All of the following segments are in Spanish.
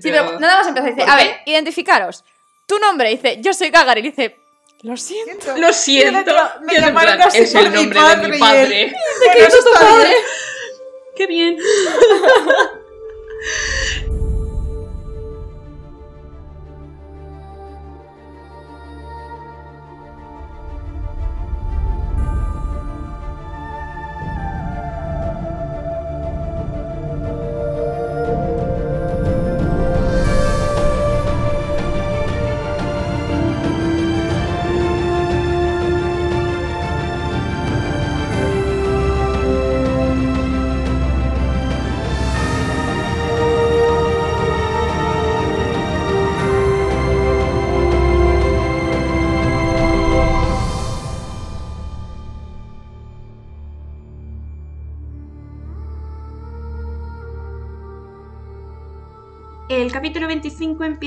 Sí, pero nada más empezar. Dice, ¿Por a ver, identificaros. Tu nombre, dice, yo soy Gagarin. Dice, lo siento. Lo siento. Me Y es llamaron así es por el mi nombre de padre y mi él- padre. Bueno, eso está bien. Qué bien.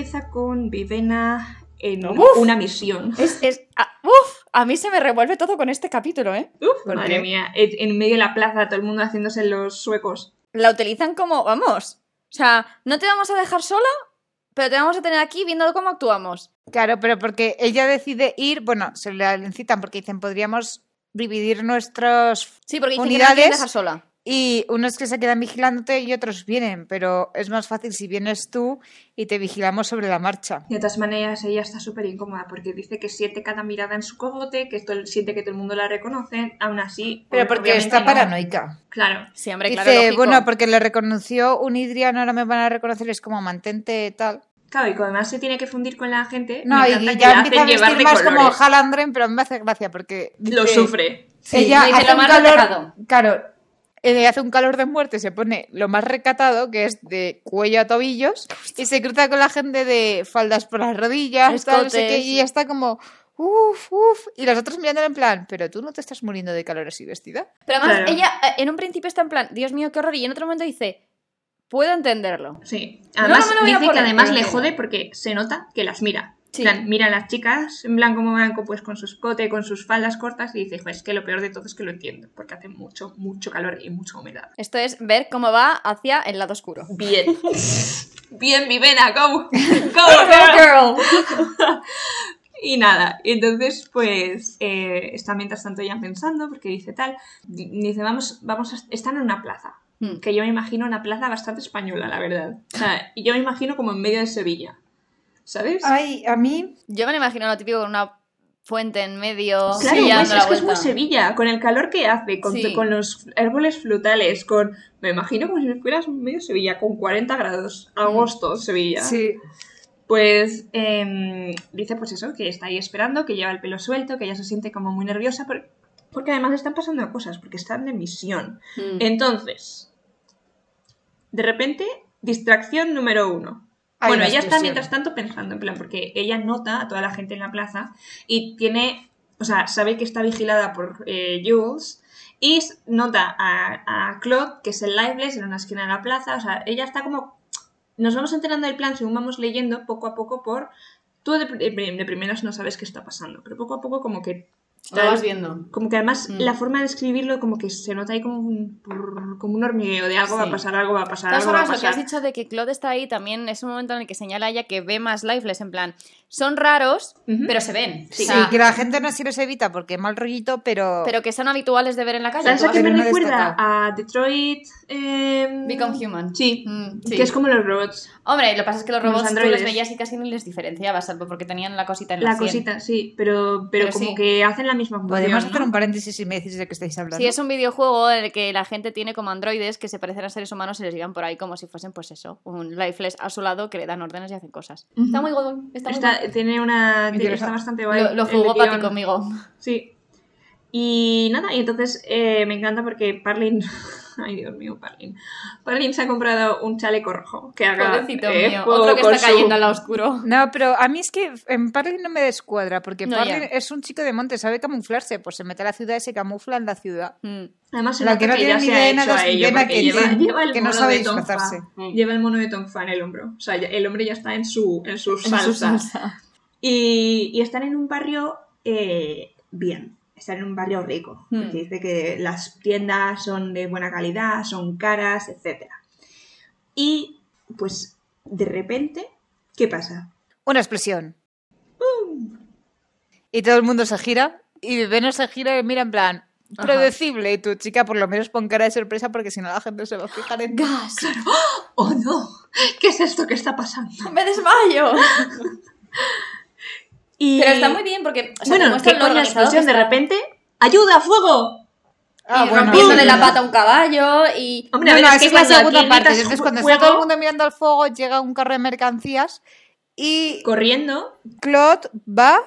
empieza con Vivena en Uf. una misión. Es, es, ah, uf, a mí se me revuelve todo con este capítulo, ¿eh? Uf, ¿Por madre qué? mía, en medio de la plaza, todo el mundo haciéndose los suecos. La utilizan como, vamos, o sea, no te vamos a dejar sola, pero te vamos a tener aquí viendo cómo actuamos. Claro, pero porque ella decide ir, bueno, se la incitan porque dicen podríamos dividir nuestros Sí, porque dicen que no Unidades. dejar sola. Y unos que se quedan vigilándote y otros vienen, pero es más fácil si vienes tú y te vigilamos sobre la marcha. De todas maneras, ella está súper incómoda porque dice que siente cada mirada en su cogote, que esto, siente que todo el mundo la reconoce, aún así. Pero porque está no. paranoica. Claro. Sí, hombre, Dice, claro, bueno, porque le reconoció un Idrian, ahora me van a reconocer, es como mantente tal. Claro, y como además se tiene que fundir con la gente, No, y que ya empieza a vestir más como colores. Halandren, pero me hace gracia porque Lo dice- sufre. Sí, ella dice hace lo un más calor, claro, ella hace un calor de muerte, se pone lo más recatado, que es de cuello a tobillos, y se cruza con la gente de faldas por las rodillas, tal, no sé qué, y ella está como, uff, uff, y los otros mirándola en plan, pero tú no te estás muriendo de calor así vestida. Pero además, Claro. ella eh, en un principio está en plan, Dios mío, qué horror, y en otro momento dice, puedo entenderlo. Sí. Además, no me lo voy a dice que poner, además pero le jode porque se nota que las mira. Sí. En plan, mira a las chicas, en blanco como blanco, pues con su escote, con sus faldas cortas, y dice, "Jo, es que lo peor de todo es que lo entiendo, porque hace mucho, mucho calor y mucha humedad. Esto es ver cómo va hacia el lado oscuro. Bien. Bien, Vivena, go. Go, Girl. Y nada, entonces pues eh, está mientras tanto ya pensando, porque dice tal, di- dice, vamos, vamos a, están en una plaza, Hmm. que yo me imagino una plaza bastante española, la verdad. O sea, yo me imagino como en medio de Sevilla, ¿sabes? Ay, a mí, Yo me lo imagino lo típico con una fuente en medio, Claro, pues, la es que es muy. Sevilla, con el calor que hace, con, Sí. con los árboles frutales, con... Me imagino como si fueras medio Sevilla, con 40 grados, agosto, Sevilla. sí, Pues em, dice pues eso, que está ahí esperando, que lleva el pelo suelto, que ella se siente como muy nerviosa, por- porque además están pasando cosas, porque están de misión. Mm. Entonces, de repente, distracción número uno. Bueno, ella está mientras tanto pensando, en plan, porque ella nota a toda la gente en la plaza y tiene, o sea, sabe que está vigilada por eh, Jules y nota a, a Claude, que es el liveless en una esquina de la plaza, o sea, ella está como... Nos vamos enterando del plan según vamos leyendo poco a poco por... Tú de, de- de primeras no sabes qué está pasando, pero poco a poco como que... Lo vas viendo. Como que además Mm. la forma de escribirlo como que se nota ahí como un, como un hormigueo de algo va a pasar, algo va a pasar, algo va a lo que has dicho de que Claude está ahí también es un momento en el que señala a ella que ve más lifeless, en plan, son raros, pero se ven. sí, O sea, que la gente no se los evita porque mal rollito, pero... pero que son habituales de ver en la calle. ¿Sabes Tú a qué me no recuerda? destaca. A Detroit... em, Become Human. Sí, Mm, sí. que es como los robots. Hombre, lo que pasa es que los Los robots tú androides. los veías y casi ni les diferenciabas, salvo porque tenían la cosita en la, La sien. cosita, sí, pero, pero, Pero como sí. que hacen la misma función, Podemos ¿no? hacer un paréntesis y me decís de qué estáis hablando. Sí, es un videojuego en el que la gente tiene como androides que se parecen a seres humanos y les llevan por ahí como si fuesen, pues eso, un lifeless a su lado que le dan órdenes y hacen cosas. Está muy guay, está muy Está- tiene una... Interesante. Está bastante guay. Lo, lo jugó. Papi conmigo. Sí. Y nada, y entonces eh, me encanta porque Parlin... Ay, Dios mío, Parlin. Parlin se ha comprado un chaleco rojo que haga Pobrecito eh, mío. Otro que está su- cayendo al lado oscuro. No, pero a mí es que en Parlin no me descuadra, porque No, Parlin ya. es un chico de monte, sabe camuflarse, pues se mete a la ciudad y se camufla en la ciudad. Mm. Además, La que no tiene ni idea nada a que lleva, tiene- lleva el que no mono sabe de disfrazarse. Fa. Lleva el mono de Tom Fa en el hombro. O sea, el hombre ya está en su, en su En su salsa. salsa. Y, y están en un barrio eh, bien. Están en un barrio rico. Hmm. Porque dice que las tiendas son de buena calidad, son caras, etc. Y pues de repente, ¿qué pasa? Una explosión. Y todo el mundo se gira y Vivena se gira y mira en plan, Ajá. predecible. Y tu chica por lo menos pon cara de sorpresa porque si no la gente se va a fijar en. ¡Gas! ¡Oh, no! ¿Qué es esto que está pasando? ¡Me desmayo! Y... Pero está muy bien porque. O sea, bueno, que con la explosión de está. repente... ¡Ayuda, fuego! Ah, y bueno, rompiéndole la pata a un caballo y. Hombre, a No, ver, no, es que es la segunda parte. Entonces, cuando está fuego, todo el mundo mirando al fuego, llega un carro de mercancías y Corriendo, Claude va.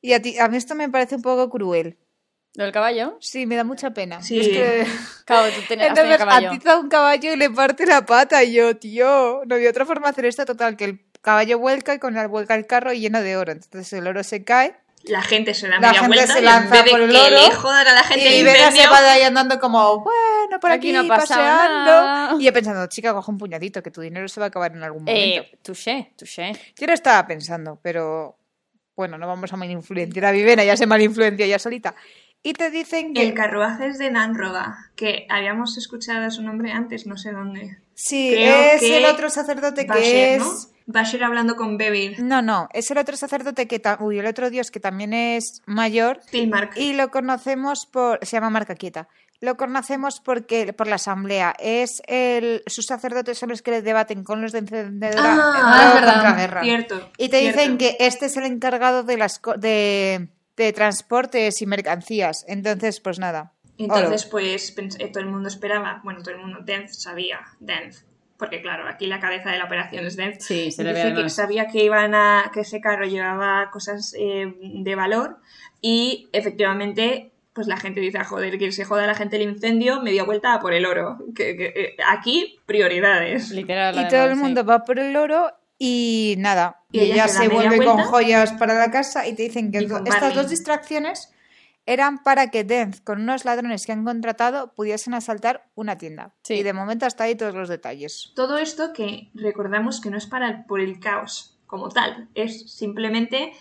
Y a, ti, a mí esto me parece un poco cruel. ¿Lo del caballo? Sí, me da mucha pena. Sí. Es que... Claro, tú tenido Entonces, caballo. atiza un caballo y le parte la pata. Y yo, tío, no había otra forma de hacer esto. Total, que el caballo vuelca y con el vuelca el carro lleno de oro. Entonces el oro se cae la gente se La media gente vuelta se y lanza por el que oro le jodan a la gente y el Vera se va de ahí andando como, bueno, por aquí, Aquí no ha pasado paseando. nada. Y yo pensando, chica, coge un puñadito, que tu dinero se va a acabar en algún momento. Eh, touché, touché. Yo lo estaba pensando, pero bueno, no vamos a mal influenciar a Vivena, ya se mal influencia ya solita. Y te dicen que El carruaje es de Nanroga, que habíamos escuchado su nombre antes, no sé dónde. sí, creo es que el otro sacerdote que Basher, es... ¿no? Basher hablando con Bevil. No, no, es el otro sacerdote que... Uy, el otro dios que también es mayor Tilmark. y lo conocemos por... Se llama Marca Quieta. Lo conocemos porque por la asamblea. Es el... Sus sacerdotes son los que le debaten con los de encendedora Ah, en verdad. contraguerra. Cierto. Y te cierto. dicen que este es el encargado de las de, de transportes y mercancías. Entonces, pues nada. Entonces, pues eh, todo el mundo esperaba, bueno, todo el mundo, Denz sabía, Denz, porque claro, aquí la cabeza de la operación es Denz. Sí, se le Dice ve que sabía que iban a, que ese carro llevaba cosas eh, de valor y efectivamente, pues la gente dice, "Ah, joder, que se joda la gente el incendio, media vuelta a por el oro. Que, que, eh, aquí, prioridades. Literal. Y además, todo el sí. mundo va por el oro y nada. Y Y, ella ella se se vuelve con joyas para la casa y te dicen que estas Barney. dos distracciones eran para que Denz, con unos ladrones que han contratado, pudiesen asaltar una tienda. Sí. Y de momento hasta ahí todos los detalles. Todo esto que recordamos que no es para el- por el caos como tal, es simplemente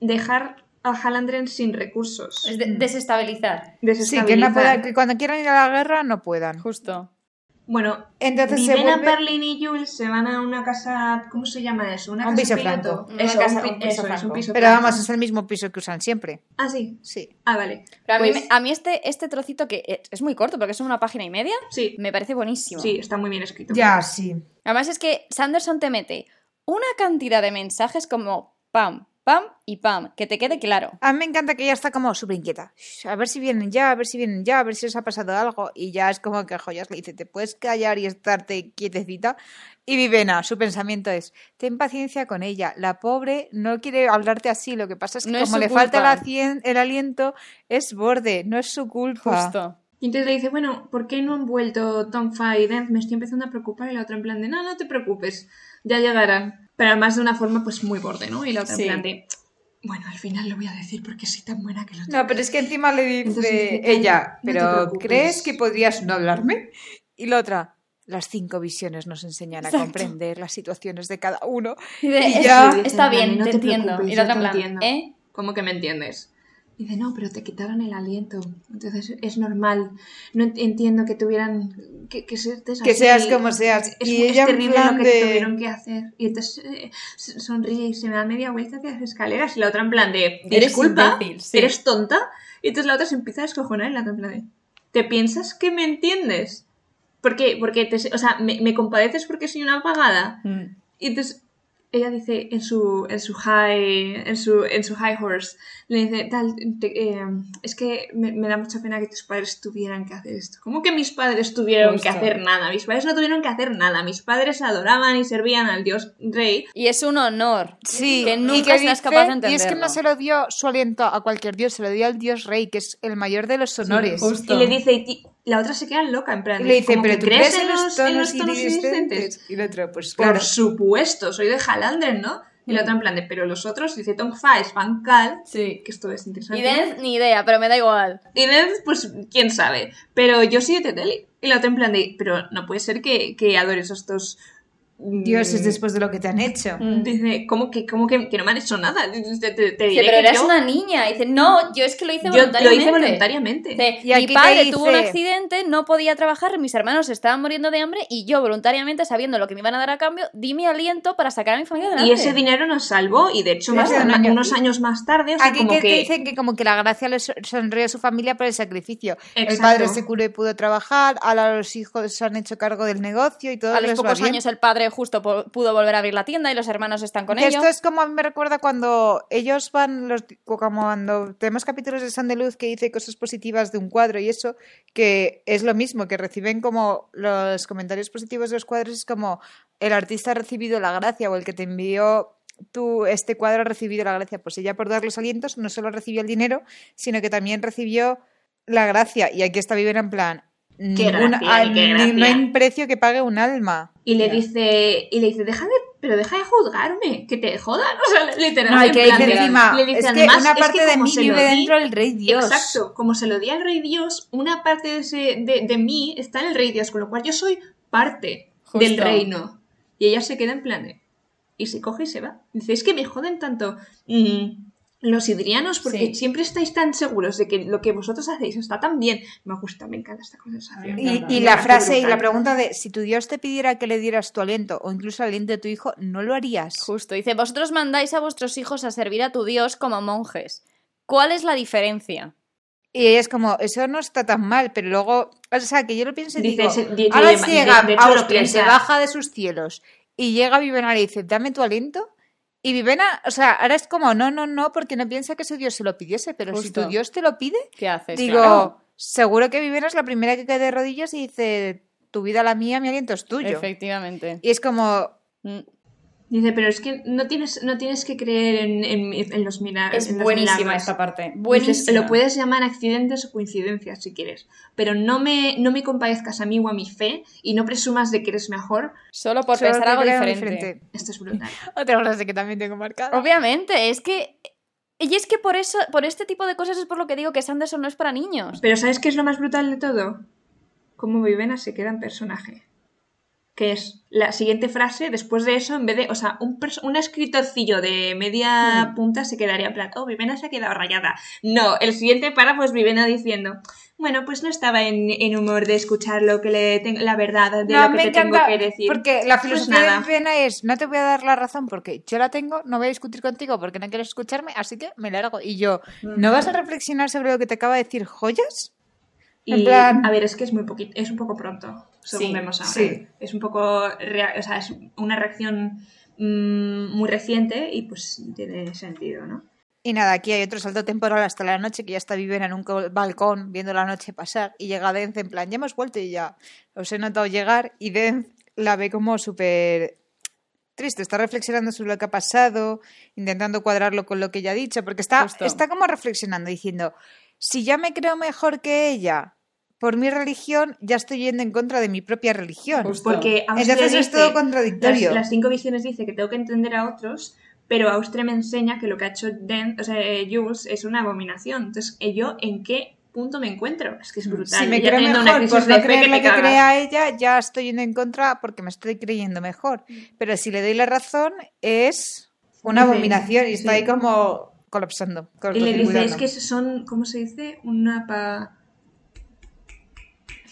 dejar a Halandren sin recursos. Es de- desestabilizar. Sí, que, no Desestabilizar. pueda- que cuando quieran ir a la guerra no puedan. Justo. Bueno, Entonces se Vivena, vuelve... Berlin y Jules se van a una casa, ¿cómo se llama eso? Una Un casa piso piloto. franco. Una Eso, casa- un pi- un piso eso es, un piso Pero franco. vamos, es el mismo piso que usan siempre. Ah, sí. Sí. Ah, vale. Pero a mí, Pues- a mí este, este trocito que es- muy corto porque es una página y media, Sí, me parece buenísimo. sí, está muy bien escrito. sí. Además es que Sanderson te mete una cantidad de mensajes como pam, pam y pam, que te quede claro. A mí me encanta que ella está como súper inquieta. A ver si vienen ya, a ver si vienen ya, a ver si os ha pasado algo. Y ya es como que Joyas le dice, ¿te puedes callar y estarte quietecita? Y Vivena, su pensamiento es, ten paciencia con ella. La pobre no quiere hablarte así. Lo que pasa es que No es como su le falta el, culpa. acien- el aliento, es borde, no es su culpa. Justo. Y entonces le dice, bueno, ¿por qué no han vuelto Tom Fa y Dent? Me estoy empezando a preocupar. Y la otra en plan de, no, no te preocupes, ya llegarán. Pero además de una forma pues muy borde, ¿no? Y la otra Sí. en plan de, bueno, al final lo voy a decir porque soy tan buena que lo No, pero es que encima le dice Entonces ella, "No te pero preocupes". ¿crees que podrías no hablarme? Y la otra, las cinco visiones nos enseñan a comprender las situaciones de cada uno. Y de, Y ya- Sí, dice, está "Vale, bien, no te, te entiendo. Y la otra te en plan, entiendo. ¿eh? ¿Cómo que me entiendes? Y dice, no, pero te quitaron el aliento. Entonces es normal. No ent- entiendo que tuvieran que, que seas Que seas como seas. Es, Y es ella terrible lo que de- tuvieron que hacer. Y entonces eh, sonríe y se me da media vuelta hacia las escaleras. Y la otra en plan de, Eres sí. eres tonta. Y entonces la otra se empieza a descojonar y la otra en plan de, ¿te piensas que me entiendes? ¿Por qué? Porque te, o sea, me, me compadeces porque soy una apagada. Mm. Y entonces ella dice en su, en su high, en su, en su high horse, le dice, tal, te- eh, es que me, me da mucha pena que tus padres tuvieran que hacer esto. ¿Cómo que mis padres tuvieron que hacer nada? Mis padres no tuvieron que hacer nada. Mis padres adoraban y servían al dios rey. Y es un honor. Sí, que y nunca que seas dice- capaz de Y es que entenderlo. no se lo dio su aliento a cualquier dios, se lo dio al dios rey, que es el mayor de los honores. Y le dice, y la otra se queda loca, en plan, y le dice, como pero que tú crees crees en los en tonos, los tonos iridiscentes. Y el otro, pues Por supuesto, soy de Halandren, ¿no? Y la otra en plan de, pero los otros, dice Tongfa es Bancal, Sí. que esto es interesante. Y Denz, ni idea, pero me da igual. Y Ned, pues quién sabe. Pero yo soy de Teteli. Y la otra en plan de, pero no puede ser que, que adores a estos Dios es mm, después de lo que te han hecho. Mm. Dice, ¿cómo que, cómo que, que no me han hecho nada? Te, te- te Dice, diré pero que eras yo, una niña. Dice, no, yo es que lo hice yo lo voluntariamente. hice voluntariamente. Dice, Y aquí mi padre tuvo un accidente, no podía trabajar, mis hermanos estaban muriendo de hambre y yo voluntariamente, sabiendo lo que me iban a dar a cambio, di mi aliento para sacar a mi familia adelante. Y ese dinero nos salvó y de hecho Sí, más año. unos años más tarde, o sea, Aquí como que, que... te dicen que como que la gracia le so- sonríe a su familia por el sacrificio. El padre se curó y pudo trabajar, ahora los hijos se han hecho cargo del negocio y todo A los pocos años el padre justo pudo volver a abrir la tienda y los hermanos están con ellos. esto es como a mí me recuerda cuando ellos van, los, como cuando tenemos capítulos de San de Luz que dice cosas positivas de un cuadro y eso, que es lo mismo, que reciben como los comentarios positivos de los cuadros, es como el artista ha recibido la gracia o el que te envió tú este cuadro ha recibido la gracia. Pues ella por dar los alientos no solo recibió el dinero, sino que también recibió la gracia. Y aquí está Viven en plan, ninguna- gracia, qué ni- no hay gracia. precio que pague un alma. Y le dice, y le dice, deja de, pero deja de juzgarme, que te jodan, o sea, literal. No, que plan encima, le dice, es que además, una es parte que de como mí se vive dentro del rey Dios. Exacto, como se lo di al rey Dios, una parte de, ese, de, de mí está en el rey Dios, con lo cual yo soy parte del Justo. reino. Y ella se queda en plan de- y se coge y se va. Dice, es que me joden tanto mm, los idrianos porque Sí. siempre estáis tan seguros de que lo que vosotros hacéis está tan bien. Me gusta, me encanta esta conversación. Y, la frase y la pregunta de si tu Dios te pidiera que le dieras tu aliento o incluso el aliento de tu hijo, ¿no lo harías? Justo, dice, vosotros mandáis a vuestros hijos a servir a tu Dios como monjes. ¿Cuál es la diferencia? Y ella es como, eso no está tan mal, pero luego, o sea, que yo lo pienso y Dice, digo, ahora llega Austria se baja de sus cielos y llega Vivena y dice, dame tu aliento. Y Vivena, o sea, ahora es como, no, no, no, porque no piensa que su Dios se lo pidiese, pero si tu Dios te lo pide, ¿Qué haces? digo, Claro. seguro que Vivena es la primera que cae de rodillas y dice, tu vida la mía, mi aliento es tuyo. Efectivamente. Y es como, Mm. Dice, pero es que no tienes, no tienes que creer en, en- en los milagros. Es buenísima esta parte. Buenísima. lo puedes llamar accidentes o coincidencias si quieres, pero no me, no me compadezcas a mí o a mi fe y no presumas de que eres mejor. Solo por solo pensar algo diferente. Esto es brutal. Otra frase que también tengo marcada. Obviamente, es que. Y es que por eso, por este tipo de cosas es por lo que digo que Sanderson no es para niños. Pero ¿sabes qué es lo más brutal de todo? Cómo Vivena se queda en personaje. Que es la siguiente frase, después de eso, en vez de, o sea, un, un escritorcillo de media Hmm. punta se quedaría en plan, oh, Vivena se ha quedado rayada. No, el siguiente párrafo es Vivena diciendo, bueno, pues no estaba en, en humor de escuchar lo que le tengo, la verdad de No, lo que te encanta, tengo que decir. porque la Pues filosofía nada. de Vivena es, no te voy a dar la razón porque yo la tengo, no voy a discutir contigo porque no quieres escucharme, así que me largo. Y yo, ¿no vas a reflexionar sobre lo que te acaba de decir joyas? en Y, plan- a ver, es que es muy poquito, es un poco pronto, según Sí, vemos ahora. sí. Es un poco, o sea, es una reacción mm, muy reciente y pues tiene sentido, ¿no? Y nada, aquí hay otro salto temporal hasta la noche que ya está Vivena en un balcón viendo la noche pasar y llega Denz en plan, ya hemos vuelto y ya os he notado llegar y Denz la ve como súper triste, está reflexionando sobre lo que ha pasado, intentando cuadrarlo con lo que ella ha dicho, porque está, Justo. está como reflexionando, diciendo, si ya me creo mejor que ella por mi religión, ya estoy yendo en contra de mi propia religión. Justo. Porque Entonces es dice- todo contradictorio. Las, las cinco visiones dice que tengo que entender a otros, pero Austria me enseña que lo que ha hecho Den, o sea, eh, Jules es una abominación. Entonces, ¿eh, ¿yo en qué punto me encuentro? Es que es brutal. Si me creo mejor por no creer que lo que crea ella, ya estoy yendo en contra porque me estoy creyendo mejor. Pero si le doy la razón, es una abominación y está sí. ahí como colapsando. Y le dice, es que son, ¿cómo se dice? Una pa...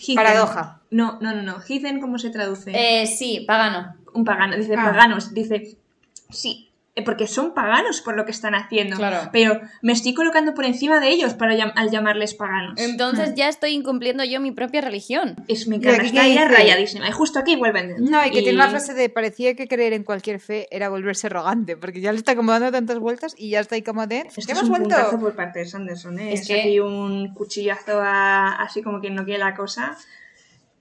Heathen. Paradoja. No, no, no, no. Heathen, ¿cómo se traduce? Eh, sí, pagano. Un pagano. Dice Ah. paganos. Dice, sí, porque son paganos por lo que están haciendo. Claro. Pero me estoy colocando por encima de ellos para llam- al llamarles paganos. Entonces ya estoy incumpliendo yo mi propia religión. Es, encanta, aquí está que ella dice- rayadísima. Y justo aquí vuelven. No, y que tiene una frase de parecía que creer en cualquier fe era volverse arrogante, porque ya le está como dando tantas vueltas y ya está ahí como de, Esto ¿qué es hemos un vuelto? por parte de Sanderson, ¿eh? Es Es, que- aquí un cuchillazo a- así como quien no quiere la cosa.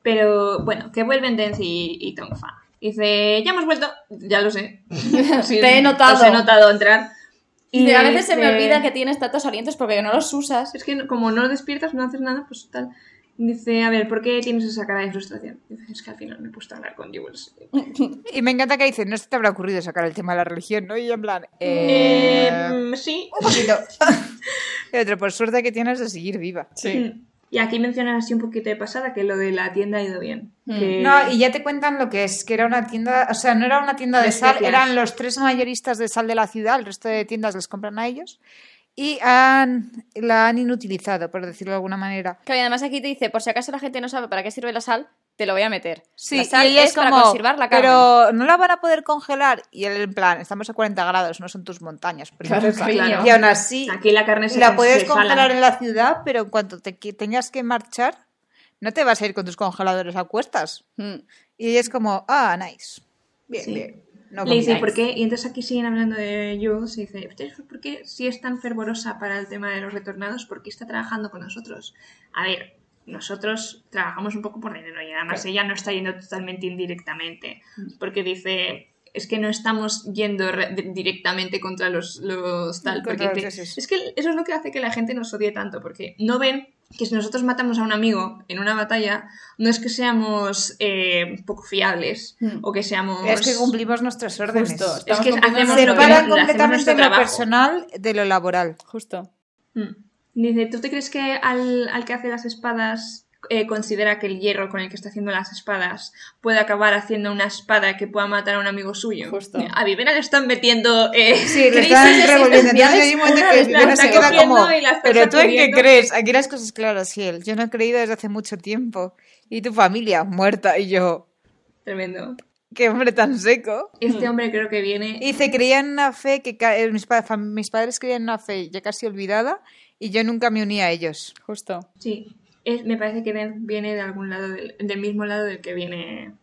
Pero bueno, que vuelven Dance y, y Tongfa. Dice, ya hemos vuelto. Ya lo sé. Sí, Te he notado. Os he notado entrar. Y a veces se me dice- olvida que tienes tantos alientos porque no los usas. Es que como no despiertas, no haces nada, pues tal. Dice, a ver, ¿por qué tienes esa cara de frustración? Dice, es que al final me he puesto a hablar con Jules. Y me encanta que dice, no se te habrá ocurrido sacar el tema de la religión, ¿no? Y yo en plan, Eh, eh... mm, sí. Un poquito. y otro, por suerte que tienes de seguir viva. Sí. Y aquí mencionas así un poquito de pasada que lo de la tienda ha ido bien. Hmm. Que- No, y ya te cuentan lo que es, que era una tienda, o sea, no era una tienda de De sal, eran los tres mayoristas de sal de la ciudad, el resto de tiendas les compran a ellos, y han, la han inutilizado, por decirlo de alguna manera. Claro, y además aquí te dice, por si acaso la gente no sabe para qué sirve la sal, te lo voy a meter. Sí, la sal y ella es, para conservar la carne. pero no la van a poder congelar, y él en plan, estamos a 40 grados, no son tus montañas, Claro, princesa. cariño. y aún así, Aquí la carne se la puedes se sala. congelar en la ciudad, pero en cuanto te tengas que marchar, no te vas a ir con tus congeladores a cuestas. Mm. Y ella es como, ah, nice. Bien, Sí. bien. No Le dice, como- ¿por qué? Y entonces aquí siguen hablando de Jules y dice, "¿Ustedes ¿por qué si es tan fervorosa para el tema de los retornados? ¿Por qué está trabajando con nosotros? A ver, nosotros trabajamos un poco por dinero y además ella no está yendo totalmente indirectamente. Porque dice, es que no estamos yendo re- di- directamente contra los, los tal. Contra Porque te- es que eso es lo que hace que la gente nos odie tanto, porque no ven que si nosotros matamos a un amigo en una batalla, no es que seamos eh, poco fiables Hmm. o que seamos... Es que cumplimos nuestras órdenes. Justo. Es que hacemos nuestro lo que- Separan completamente lo personal de lo laboral. Justo. Mm. Dice, ¿tú te crees que al, al que hace las espadas eh, considera que el hierro con el que está haciendo las espadas puede acabar haciendo una espada que pueda matar a un amigo suyo? Justo. A Vivena le están metiendo... eh, Sí, le están revolviendo. Entonces que se queda como, pero tú en qué sacudiendo". crees? Aquí las cosas claras, él. Yo no he creído desde hace mucho tiempo. Y tu familia, muerta. Y yo, Tremendo. qué hombre tan seco. Este hombre creo que viene... Y dice, creía en una fe que eh, mis, mis padres creían en una fe ya casi olvidada y yo nunca me uní a ellos. Justo. Sí, es- me parece que viene de algún lado, del, del mismo lado del que viene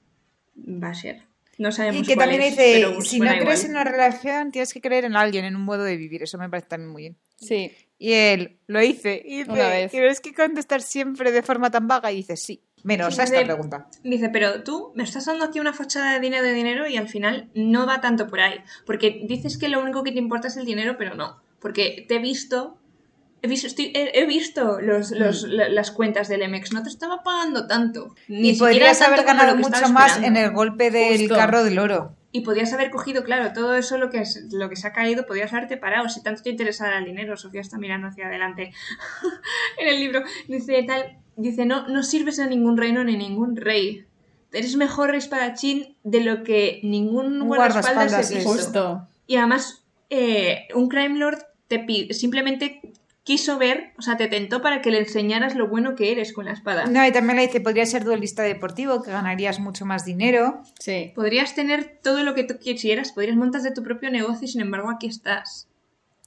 Basher. No sabemos Y que cuál también es, dice, pero si no crees igual. en una relación, tienes que creer en alguien, en un modo de vivir. Eso me parece también muy bien. Sí. Y él lo hice. Y dice, Una vez. ¿tienes que contestar siempre de forma tan vaga? Y dice, sí. Menos Sí, a esta de- pregunta. Dice, pero tú me estás dando aquí una fachada de dinero de dinero y al final no va tanto por ahí. Porque dices que lo único que te importa es el dinero, pero no. Porque te he visto. He visto, estoy- he, he visto los, los- la- las cuentas del MX, no te estaba pagando tanto. Ni Y podrías tanto haber ganado mucho más en el golpe del Justo. carro del oro. Y podías haber cogido, claro, todo eso lo que, es, lo que se ha caído, podías haberte parado. Si tanto te interesara el dinero, Sofía está mirando hacia adelante en el libro. Dice, tal, dice, no, no sirves a ningún reino ni ningún rey. Eres mejor espadachín de lo que ningún guardaespaldas guardaespaldas es. Justo. Y además, eh, un Crime Lord te pi- simplemente quiso ver, o sea, te tentó para que le enseñaras lo bueno que eres con la espada. No, y también le dice, podría ser duelista deportivo, que ganarías mucho más dinero. Sí. Podrías tener todo lo que tú quisieras, podrías montar de tu propio negocio y sin embargo aquí estás.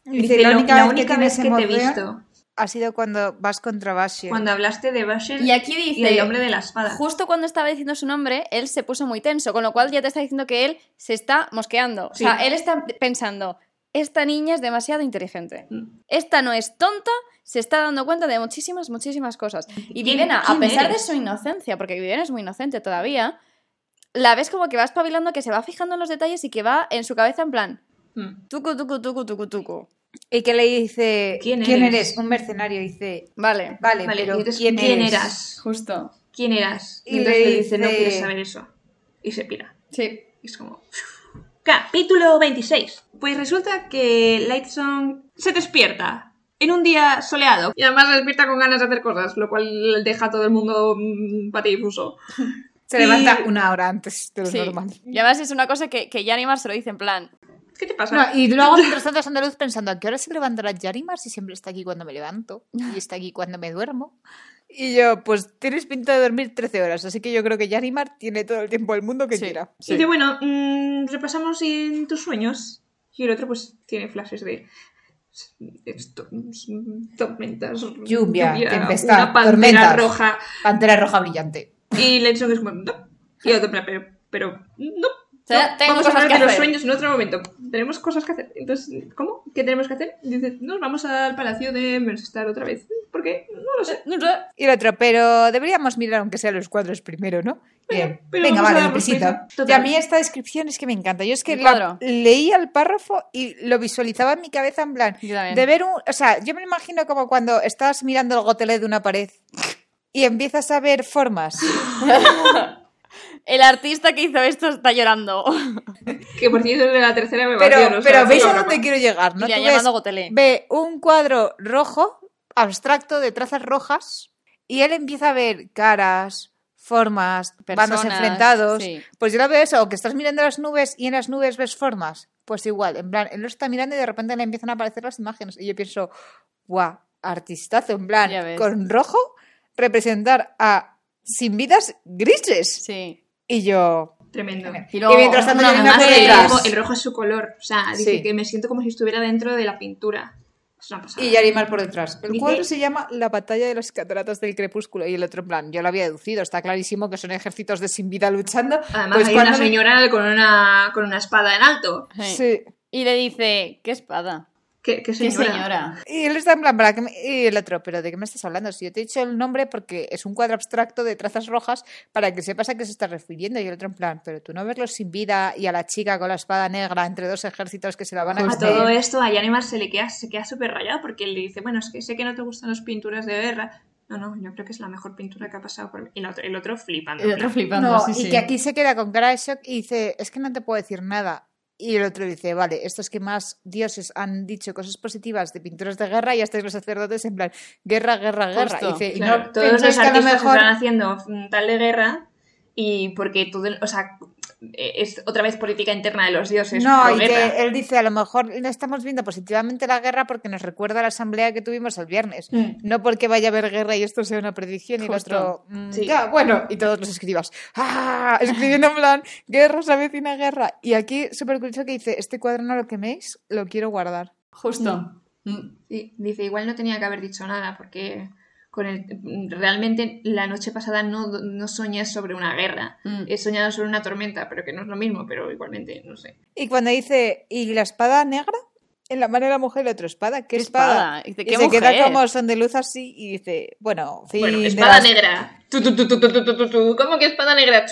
Y dice, la única la vez única que vez tienes que te he visto, ha sido cuando vas contra Basher. cuando hablaste de Basher Y aquí y dice, el hombre de la espada. justo cuando estaba diciendo su nombre, él se puso muy tenso, con lo cual ya te está diciendo que él se está mosqueando. O sea, él está pensando, esta niña es demasiado inteligente. Mm. Esta no es tonta, se está dando cuenta de muchísimas, muchísimas cosas. Y ¿Quién- Vivena, a pesar de su inocencia, porque Vivena es muy inocente todavía, la ves como que va espabilando, que se va fijando en los detalles y que va en su cabeza en plan, Mm. tucu, tucu, tucu, tucu, tucu. Y que le dice, ¿Quién ¿quién, eres? eres? Un mercenario. Dice, Vale, vale, Vale, pero y entonces, ¿quién, ¿quién eres? eras? justo. ¿Quién eras? Y Y entonces le dice, no quieres saber eso. Y se pira. Sí. Y es como... Capítulo 26. Pues resulta que Lightsong se despierta en un día soleado. Y además se despierta con ganas de hacer cosas, lo cual deja a todo el mundo mm, patidifuso. Se Y- levanta una hora antes de lo Sí. normal. Y además es una cosa que, que Yanimar se lo dice en plan, ¿Qué te pasa? No, y luego mientras tanto es andaluz pensando, ¿a qué hora se levantará Yarimar si siempre está aquí cuando me levanto? Y está aquí cuando me duermo. Y yo, pues tienes pinta de dormir 13 horas, así que yo creo que Yarimar tiene todo el tiempo del mundo que Sí. quiera. Y dice, bueno, mm, repasamos en tus sueños. Y el otro pues tiene flashes de esto, tormentas, Lluvia, tempestad, una pantera tormentas. roja. Pantera roja brillante. Y Lightsong es como, no. Y el otro, pero, pero, no. Sea, tengo vamos a cosas hablar que de los hacer. sueños en otro momento. Tenemos cosas que hacer. Entonces, ¿cómo? ¿Qué tenemos que hacer? Dice, nos vamos al palacio de Mercestar otra vez. ¿Por qué? No lo sé. Y el otro, pero deberíamos mirar aunque sea los cuadros primero, ¿no? Bien. pero Venga, vamos a vale, Total. a mí esta descripción es que me encanta. Yo es que la- leía el párrafo y lo visualizaba en mi cabeza en plan, de ver un... O sea, yo me imagino como cuando estás mirando el gotelé de una pared y empiezas a ver formas. El artista que hizo esto está llorando. Que por cierto es de la tercera me Pero, pero sé, ¿veis no, a dónde quiero llegar? Y ¿no? le Tú ves- Gotelé. ve un cuadro rojo, abstracto, de trazas rojas, y él empieza a ver caras, formas, bandos Personas, enfrentados. sí. Pues yo lo veo eso, o que estás mirando las nubes y en las nubes ves formas. Pues igual, en plan, él lo está mirando y de repente le empiezan a aparecer las imágenes. Y yo pienso, guau, artistazo, en plan, con rojo, representar a sin vidas grises. Sí. Y yo. Tremendo. Y luego, mientras tanto, Además, el rojo, el rojo es su color. O sea, dice Sí. que me siento como si estuviera dentro de la pintura. Es una pasada. Y Yarimar por detrás. El Dice- cuadro se llama La batalla de las cataratas del crepúsculo. Y el otro, en plan, yo lo había deducido. Está clarísimo que son ejércitos de sin vida luchando. Además, Pues hay una cuando señora con una, con una espada en alto. Sí. Sí. Y le dice, ¿qué espada? ¿Qué, qué ¿Qué señora? Y él está en plan, ¿para qué me- Y el otro, ¿pero de qué me estás hablando? Si yo te he dicho el nombre porque es un cuadro abstracto de trazas rojas para que sepas a qué se está refiriendo. Y el otro en plan, pero tú no ves los sin vida y a la chica con la espada negra entre dos ejércitos que se la van a A todo esto a Yanimar se le queda, se queda súper rayado porque él le dice, bueno, es que sé que no te gustan las pinturas de guerra. No, no, yo creo que es la mejor pintura que ha pasado por mí. Y el otro, el otro flipando. El otro flipando, No, sí, y sí. que aquí se queda con cara de shock y dice, es que no te puedo decir nada. Y el otro dice, vale, estos que más dioses han dicho cosas positivas de pinturas de guerra y estáis los sacerdotes en plan, guerra, guerra, guerra. Justo. Y dice, y Claro, no todos los lo artistas mejor... están haciendo tal de guerra y porque todo, o sea, es otra vez política interna de los dioses. No, y que él dice, a lo mejor no estamos viendo positivamente la guerra porque nos recuerda a la asamblea que tuvimos el viernes. Mm. No porque vaya a haber guerra y esto sea una predicción y el otro... mm, Sí. Ya, bueno, y todos los escribas. ¡Ah! Escribiendo en plan, guerra, se avecina guerra. Y aquí, súper curioso que dice, este cuadro no lo queméis, lo quiero guardar. Justo. Mm. Sí, dice, igual no tenía que haber dicho nada porque con el, mm, realmente la noche pasada no, no soñé sobre una guerra, mm. he soñado sobre una tormenta, pero que no es lo mismo, pero igualmente, no sé. Y cuando dice, ¿y la espada negra? En la mano de la mujer, la otra espada. ¿Qué, ¿Qué espada? espada? ¿Qué y mujer? se queda como son de luz así y dice, bueno, fin bueno espada las... negra. ¿Cómo que espada negra?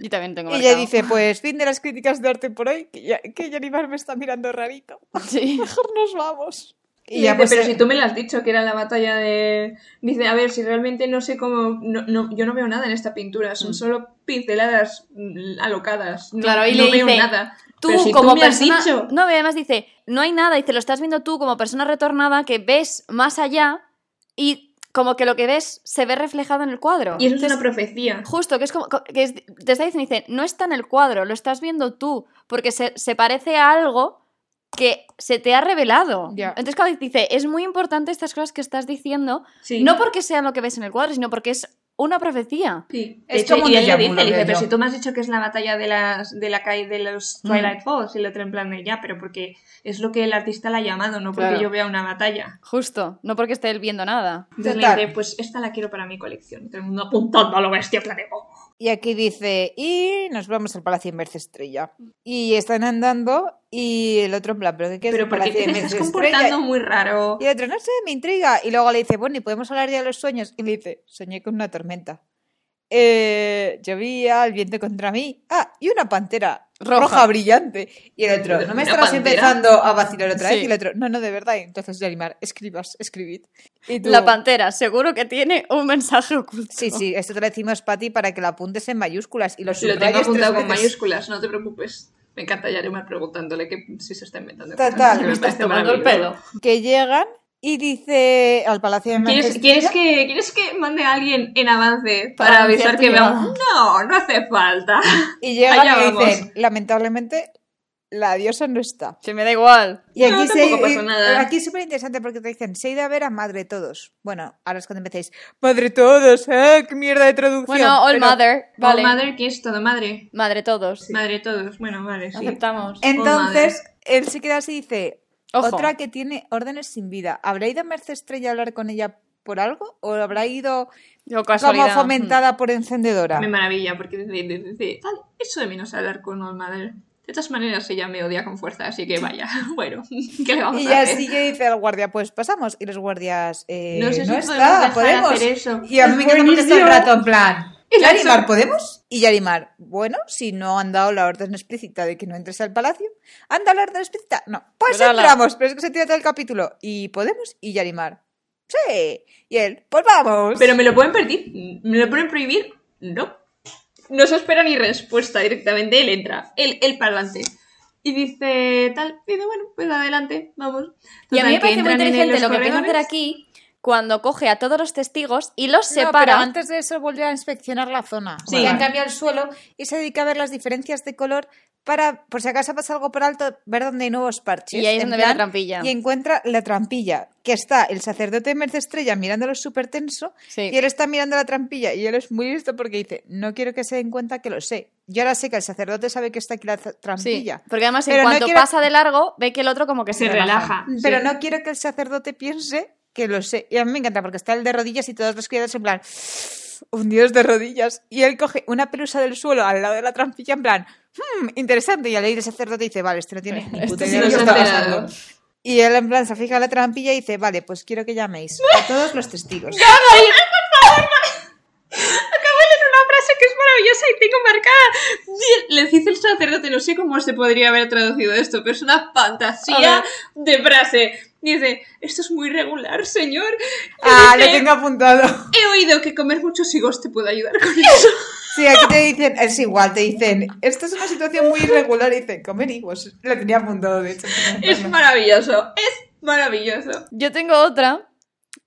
Y también tengo. Y ella dice, pues fin de las críticas de arte por hoy, que ya, que ya ni más me está mirando rarito. Sí. Mejor nos vamos. Y ya pues, pero eh, si tú me lo has dicho que era la batalla de... Dice, a ver, si realmente no sé cómo... No, no, yo no veo nada en esta pintura, son Mm. solo pinceladas mm, alocadas. No, Claro, y no le veo dice, nada. Tú, Pero si como tú me has persona. dicho... No, además dice, no hay nada. Dice, lo estás viendo tú como persona retornada que ves más allá y como que lo que ves se ve reflejado en el cuadro. Y eso es una profecía. Justo, que es como. Que es- te está diciendo, dice, no está en el cuadro, lo estás viendo tú, porque se, se parece a algo que se te ha revelado. Ya. Entonces, cuando dice, es muy importante estas cosas que estás diciendo, Sí. no porque sean lo que ves en el cuadro, sino porque es una profecía. Sí, Es hecho, como un y él le dice, dice, pero si tú me has dicho que es la batalla de las de la calle de los Mm. Twilight Falls, y el otro en plan de ya, pero porque es lo que el artista la ha llamado, no porque Claro. yo vea una batalla. Justo, no porque esté él viendo nada. Entonces Total. le dice, pues esta la quiero para mi colección. Todo el mundo apuntando a lo bestia, en plan de, "Oh". Y aquí dice, y nos vamos al Palacio de Merce Estrella. Y están andando y el otro en plan, ¿pero qué quieres Pero porque te estás comportando Estrella? muy raro. Y el otro, no sé, me intriga. Y luego le dice, bueno, ¿y podemos hablar ya de los sueños? Y le dice, soñé con una tormenta. Eh, llovía, el viento contra mí. Ah, y una pantera roja, Roja. brillante. Y el otro, ¿no me ¿Una estarás pantera? empezando a vacilar otra vez? Y el otro, no, no, de verdad. Y entonces Yarimar, escribas, escribid. Y tú, La pantera, seguro que tiene un mensaje oculto. Sí, sí, esto te lo decimos, Pati, para que lo apuntes en mayúsculas y lo Lo tengo apuntado con mayúsculas, no te preocupes. Me encanta Yarimar preguntándole que si se está inventando. Total, que me me estás parece tomando el pelo. Que llegan y dice al Palacio de ¿Quieres, Merce ¿quieres, que, ¿Quieres que mande a alguien en avance Para avisar que veamos? No, no hace falta. Y llegan y dicen, lamentablemente, la diosa no está. Se me da igual. Y aquí, No, se, tampoco pasa y- nada. aquí es súper interesante porque te dicen, se ha ido a ver a Madre Todos. Bueno, ahora es cuando empecéis, Madre Todos, ¿eh? ¡Qué mierda de traducción! Bueno, All Pero Mother. Vale. Oh, madre, ¿qué es todo? Madre. Madre todos. Madre todos. Bueno, vale, sí. Aceptamos. Entonces, él se queda así y dice, Ojo. otra que tiene órdenes sin vida. ¿Habrá ido Merce Estrella a hablar con ella por algo? ¿O habrá ido Yo como fomentada por encendedora? Me maravilla porque dice, dice, dice, "Vale, eso de menos hablar con Old Mother. De todas maneras, ella me odia con fuerza, así que vaya. Bueno, ¿qué le vamos Y a ya hacer? sí que dice el guardia, pues pasamos. Y los guardias, eh, No no, sé si podemos está, podemos. hacer eso. Y a mí me encanta porque está el rato en plan, Y la Yarimar, ¿podemos? Y Yarimar, bueno, si no han dado la orden explícita de que no entres al palacio, ¿han dado la orden explícita? No, pues entramos, pero es que se tira todo el capítulo. ¿Y podemos? Y Yarimar, sí. Y él, pues vamos. ¿Pero me lo pueden pedir? ¿Me lo pueden prohibir? No. No se espera ni respuesta directamente. Él entra. Él, él para adelante. Y dice tal. Dice, bueno, pues adelante, vamos. Y a mí me parece muy en inteligente lo que empiezan a hacer aquí, cuando coge a todos los testigos y los No, pero separa. antes de eso vuelve a inspeccionar la zona. Sí. Sí. han Vale. cambiado el suelo y se dedica a ver las diferencias de color para, por si acaso pasa algo por alto, ver dónde hay nuevos parches. Y ahí es donde ve la plan, trampilla. Y encuentra la trampilla, que está el sacerdote Merce Estrella mirándolo súper tenso Sí. y él está mirando la trampilla y él es muy listo porque dice, no quiero que se den cuenta que lo sé. Yo ahora sé que el sacerdote sabe que está aquí la tra- Sí, trampilla. porque además en Pero no cuanto quiero- pasa de largo, ve que el otro como que se, Se relaja. Pero sí. no quiero que el sacerdote piense que lo sé. Y a mí me encanta porque está el de rodillas y todos los criados en plan, un dios de rodillas. Y él coge una pelusa del suelo al lado de la trampilla en plan, hmm, interesante. Y al leer el sacerdote dice, vale, este no tiene ni puta sí idea no pasando. Y él en plan se fija en la trampilla y dice, vale, pues quiero que llaméis a todos los testigos. Acabo de leer una frase que es maravillosa y tengo marcada. Les dice el sacerdote, no sé cómo se podría haber traducido esto, pero es una fantasía de frase. Dice, esto es muy regular, señor. Y Ah, lo dice, tengo apuntado. He oído que comer muchos higos te puede ayudar con eso. Sí, aquí te dicen, es igual, te dicen, esta es una situación muy irregular. Y dice, comer higos. Lo tenía apuntado, de hecho. Es maravilloso, es maravilloso. Yo tengo otra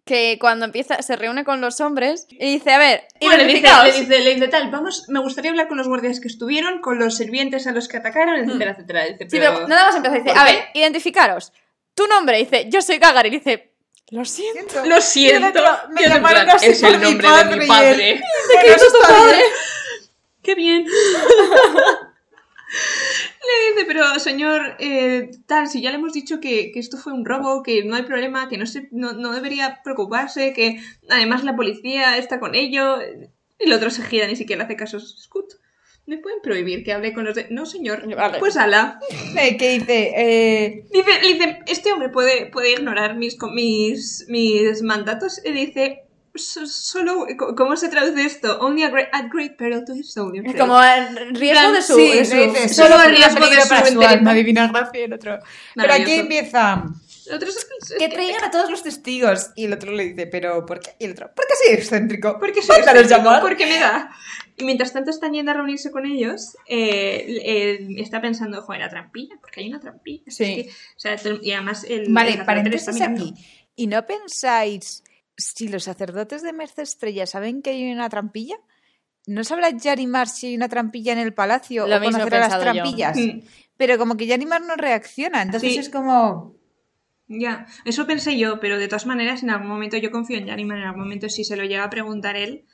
que cuando empieza, se reúne con los hombres y dice, a ver, Bueno, le dice, identificaos. le dice, le dice tal, vamos, me gustaría hablar con los guardias que estuvieron, con los sirvientes a los que atacaron, etcétera, etcétera. Dice, Hmm. Sí, pero nada más empieza, dice, ¿por a ver, identificaros. Tu nombre, dice, yo soy Gagarin, dice, lo siento. Lo siento. Y me Y llamaron plan, así es por el mi nombre de padre mi y padre. él, "Bueno, eso está bien". ¡Qué bien! Le dice, pero señor, eh, tal, si ya le hemos dicho que, que esto fue un robo, que no hay problema, que no, se, no, no debería preocuparse, que además la policía está con ello. Y el otro se gira, ni siquiera hace caso. Scoot, ¿me pueden prohibir que hable con los de...? No, señor. Vale. Pues ala. Eh, que dice, eh, Dice, dice, este hombre puede, puede ignorar mis, mis, mis mandatos. Y dice, "So- solo, ¿cómo se traduce esto? Only a great, at great peril to his soul. yo creo". Como el riesgo de su... sí, de su- solo solo el riesgo de su para su alma, divina gracia y el otro. Pero aquí empieza, El otro es- es- que traigan a todos los testigos. Y el otro le dice, pero ¿por qué? Y el otro, ¿por qué soy excéntrico? Porque soy Déjalos excéntrico, porque me da. Y mientras tanto están yendo a reunirse con ellos, eh, eh, está pensando, joder, la trampilla, porque hay una trampilla. Es Sí. que, o sea, y además el. Vale, el paréntesis aquí. ¿Y no pensáis si los sacerdotes de Merce Estrella saben que hay una trampilla? ¿No sabrá Yarimar si hay una trampilla en el palacio Lo o conocerá las pensado yo. trampillas? Mm. Pero como que Yarimar no reacciona, entonces Sí. es como... Ya, eso pensé yo, pero de todas maneras, en algún momento yo confío en Yarimar, en algún momento si se lo llega a preguntar él,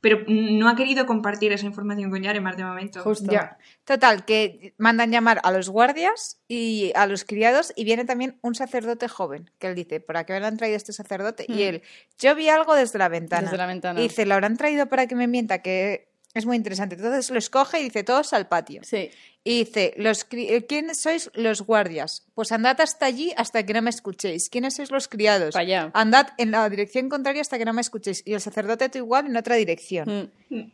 pero no ha querido compartir esa información con Yarimar de momento. Justo. Ya. Total, que mandan llamar a los guardias y a los criados y viene también un sacerdote joven, que él dice, ¿para qué me han traído este sacerdote? Y Mm. él, yo vi algo desde la ventana. Desde la ventana. Y dice, lo habrán traído para que me mienta, que es muy interesante. Entonces lo escoge y dice, todos al patio. Sí. Y dice, los cri- eh, ¿quiénes sois los guardias? Pues andad hasta allí hasta que no me escuchéis. ¿Quiénes sois los criados? Allá. Andad en la dirección contraria hasta que no me escuchéis. Y el sacerdote tú igual en otra dirección. Mm.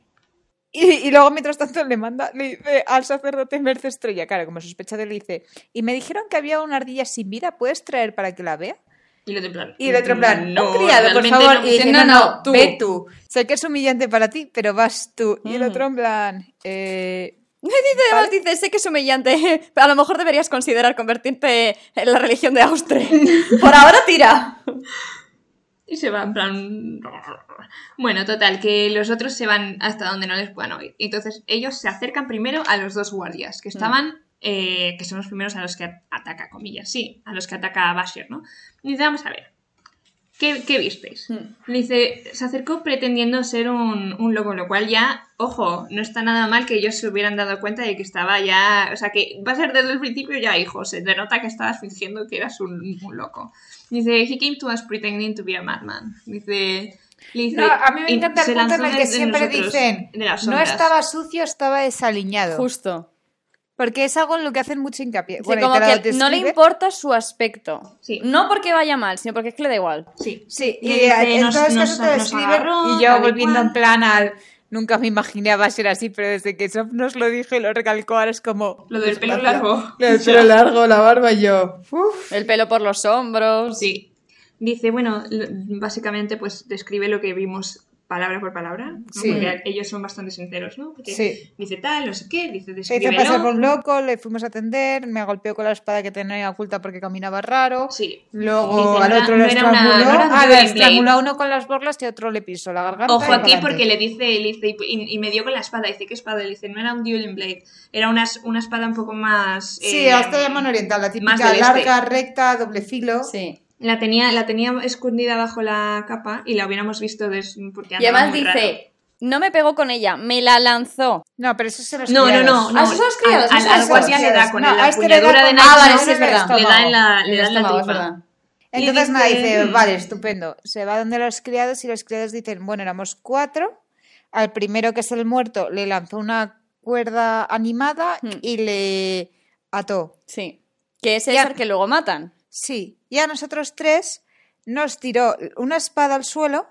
Y, y luego, mientras tanto, le manda, le dice al sacerdote Merce Estrella, claro, como sospecha de él, le dice, y me dijeron que había una ardilla sin vida, ¿puedes traer para que la vea? Y el otro en plan. Y el otro en plan, no, un criado, por favor. no. Y dice, No, no, no, no, tú. ve tú. Sé que es humillante para ti, pero vas tú. Y el Mm. otro en plan, eh, Dice, dice, sé que es humillante, pero a lo mejor deberías considerar convertirte en la religión de Austria. Por ahora tira. Y se va en plan... Bueno, total, que los otros se van hasta donde no les puedan oír. Entonces ellos se acercan primero a los dos guardias, que estaban... eh, que son los primeros a los que ataca, comillas, sí, a los que ataca a Basher, ¿no? Y dice, vamos a ver, ¿qué, qué visteis? Mm. Le dice, se acercó pretendiendo ser un, un loco, lo cual ya, ojo, no está nada mal que ellos se hubieran dado cuenta de que estaba ya, o sea, que va a ser desde el principio ya, hijo, se denota que estabas fingiendo que eras un, un loco. Dice, he came to us pretending to be a madman. Dice, le dice, No, a mí me encanta el punto en el que siempre nosotros, dicen, no sombras". estaba sucio, estaba desaliñado. Justo. Porque es algo en lo que hacen mucho hincapié. Sí, Bueno, y como que no le importa su aspecto. Sí. No porque vaya mal, sino porque es que le da igual. Sí. Sí, y Y en nos- todos nos- casos nos agarró, y yo volviendo en plan al... Nunca me imaginé a ser así, pero desde que Sof nos lo dijo y lo recalcó, ahora es como... Lo del pelo desgracia. largo. Lo del pelo largo, la barba y yo... Uf. El pelo por los hombros. Sí. Dice, bueno, básicamente pues describe lo que vimos palabra por palabra, ¿no? Sí. porque ellos son bastante sinceros, ¿no? Porque Sí. dice tal, no sé qué, dice Se hizo pasar por un loco, le fuimos a atender, me golpeó con la espada que tenía oculta porque caminaba raro. Sí. Luego Dice, al era- otro no le estranguló. ah, le estranguló a uno con las borlas y a otro le pisó la garganta. Ojo aquí porque le dice, le dice y, y me dio con la espada. Dice, ¿qué espada? Le dice, no era un dueling blade. Era una, una espada un poco más... Sí, eh, hasta llaman oriental, la típica del este. larga, recta, doble filo. Sí. La tenía, la tenía escondida bajo la capa y la hubiéramos visto des- porque Y además muy raro. dice, no me pegó con ella, me la lanzó. No, pero eso se los No, no, criados. no, no. Ah, esos criados, Al, al, al guardia le da con No, la a este le da puñadura de Nike Ah, vale, sí, es verdad. Le da en la, le da en la tripa. Entonces Y nada, dice- dice, vale, estupendo. Se va donde los criados y los criados dicen, bueno, éramos cuatro. Al primero que es el muerto le lanzó una cuerda animada Hmm. y le ató. Sí. Que es el que luego matan. Sí, y a nosotros tres nos tiró una espada al suelo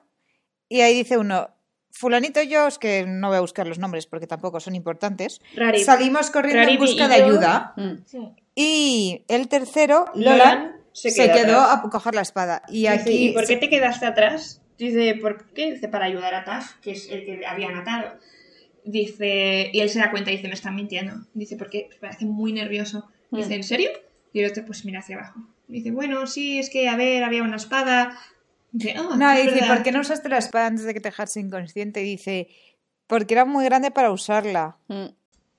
y ahí dice uno, fulanito y yo, es que no voy a buscar los nombres porque tampoco son importantes, Rarib. salimos corriendo Rarib en busca y de ayuda Mm. y el tercero, Lolan, Lolan, se se, quedó a coger la espada. Y Dice, aquí... ¿Y por qué te quedaste atrás? Dice, ¿por qué? Dice, para ayudar a Taf, que es el que había matado. Dice, y él se da cuenta y dice, me están mintiendo. Dice, porque me parece muy nervioso. Dice, Mm. ¿en serio? Y el otro, pues mira hacia abajo. Dice, bueno, sí, es que, a ver, había una espada. Dice, "Ah, No, dice, verdad". ¿por qué no usaste la espada antes de que te dejaras inconsciente? Dice, porque era muy grande para usarla. Mm.